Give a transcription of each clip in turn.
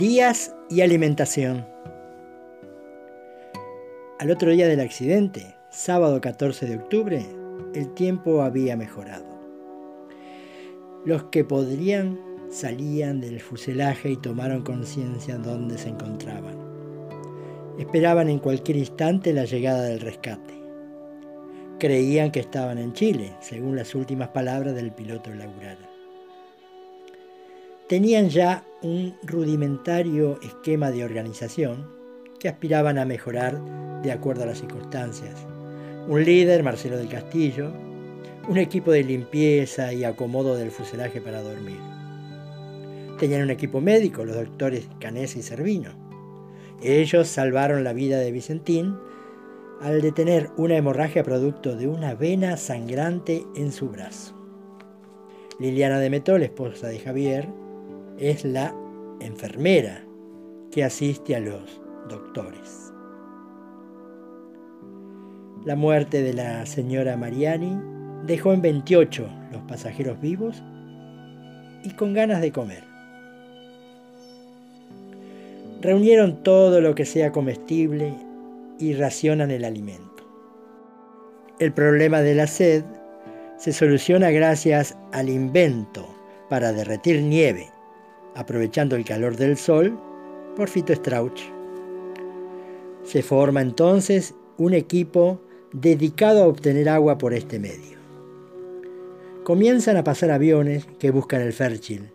Días y alimentación. Al otro día del accidente, sábado 14 de octubre, el tiempo había mejorado. Los que podrían salían del fuselaje y tomaron conciencia de dónde se encontraban. Esperaban en cualquier instante la llegada del rescate. Creían que estaban en Chile, según las últimas palabras del piloto laboral. Tenían ya un rudimentario esquema de organización que aspiraban a mejorar de acuerdo a las circunstancias. Un líder, Marcelo del Castillo, un equipo de limpieza y acomodo del fuselaje para dormir. Tenían un equipo médico, los doctores Canese y Servino. Ellos salvaron la vida de Vicentín al detener una hemorragia producto de una vena sangrante en su brazo. Liliana de Metol, esposa de Javier, es la enfermera que asiste a los doctores. La muerte de la señora Mariani dejó en 28 los pasajeros vivos y con ganas de comer. Reunieron todo lo que sea comestible y racionan el alimento. El problema de la sed se soluciona gracias al invento para derretir nieve, aprovechando el calor del sol, por Fito Strauch. Se forma entonces un equipo dedicado a obtener agua por este medio. Comienzan a pasar aviones que buscan el Fértil,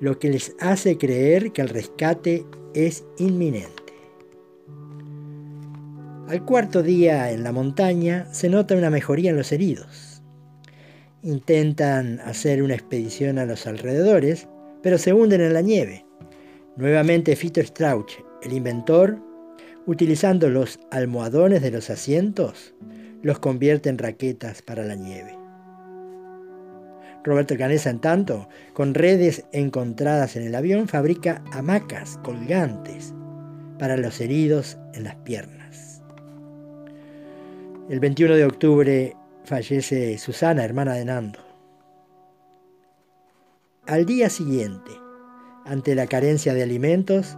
lo que les hace creer que el rescate es inminente. Al cuarto día en la montaña se nota una mejoría en los heridos. Intentan hacer una expedición a los alrededores, pero se hunden en la nieve. Nuevamente Fito Strauch, el inventor, utilizando los almohadones de los asientos, los convierte en raquetas para la nieve. Roberto Canesa, en tanto, con redes encontradas en el avión, fabrica hamacas colgantes para los heridos en las piernas. El 21 de octubre fallece Susana, hermana de Nando. Al día siguiente, ante la carencia de alimentos,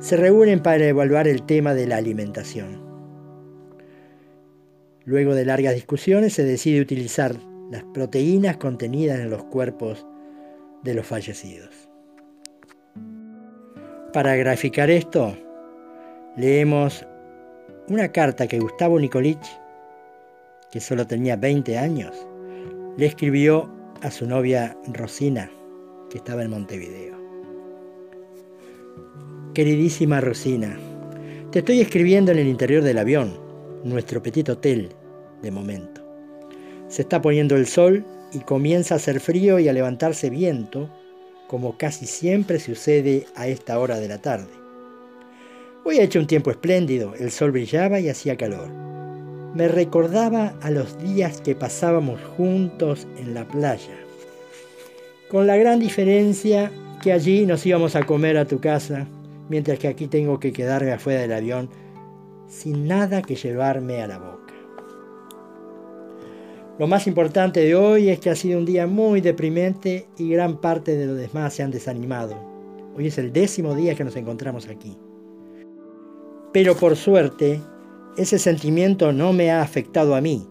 se reúnen para evaluar el tema de la alimentación. Luego de largas discusiones se decide utilizar las proteínas contenidas en los cuerpos de los fallecidos. Para graficar esto, leemos una carta que Gustavo Nicolich, que solo tenía 20 años, le escribió a su novia Rosina, que estaba en Montevideo. Queridísima Rosina, te estoy escribiendo en el interior del avión, nuestro petit hotel, de momento. Se está poniendo el sol y comienza a hacer frío y a levantarse viento, como casi siempre sucede a esta hora de la tarde. Hoy ha hecho un tiempo espléndido, el sol brillaba y hacía calor. Me recordaba a los días que pasábamos juntos en la playa, con la gran diferencia que allí nos íbamos a comer a tu casa, mientras que aquí tengo que quedarme afuera del avión sin nada que llevarme a la boca. Lo más importante de hoy es que ha sido un día muy deprimente y gran parte de los demás se han desanimado. Hoy es el décimo día que nos encontramos aquí. Pero por suerte, ese sentimiento no me ha afectado a mí,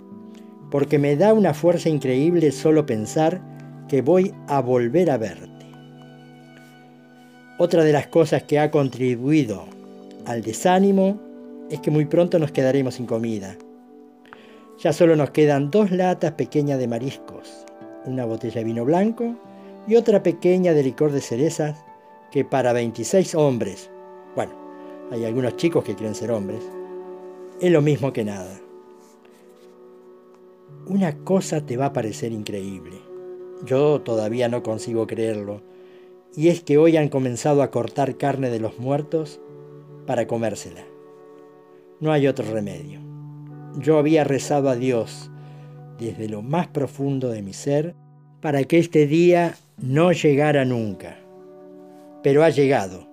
porque me da una fuerza increíble solo pensar que voy a volver a verte. Otra de las cosas que ha contribuido al desánimo es que muy pronto nos quedaremos sin comida. Ya solo nos quedan dos latas pequeñas de mariscos, una botella de vino blanco y otra pequeña de licor de cerezas que para 26 hombres, bueno, hay algunos chicos que quieren ser hombres, es lo mismo que nada. Una cosa te va a parecer increíble. Yo todavía no consigo creerlo. Y es que hoy han comenzado a cortar carne de los muertos para comérsela. No hay otro remedio. Yo había rezado a Dios desde lo más profundo de mi ser para que este día no llegara nunca. Pero ha llegado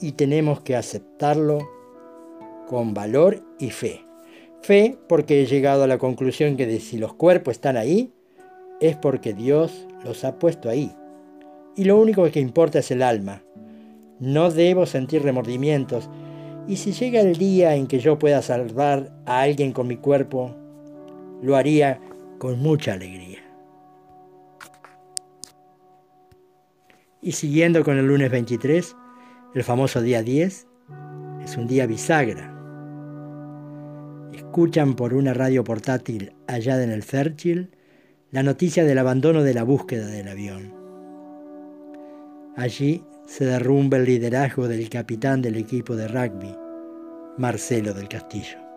y tenemos que aceptarlo con valor y fe. Fe porque he llegado a la conclusión que de si los cuerpos están ahí, es porque Dios los ha puesto ahí. Y lo único que importa es el alma. No debo sentir remordimientos. Y si llega el día en que yo pueda salvar a alguien con mi cuerpo, lo haría con mucha alegría. Y siguiendo con el lunes 23, el famoso día 10, es un día bisagra. Escuchan por una radio portátil allá en el Fairchild la noticia del abandono de la búsqueda del avión. Allí se derrumba el liderazgo del capitán del equipo de rugby, Marcelo del Castillo.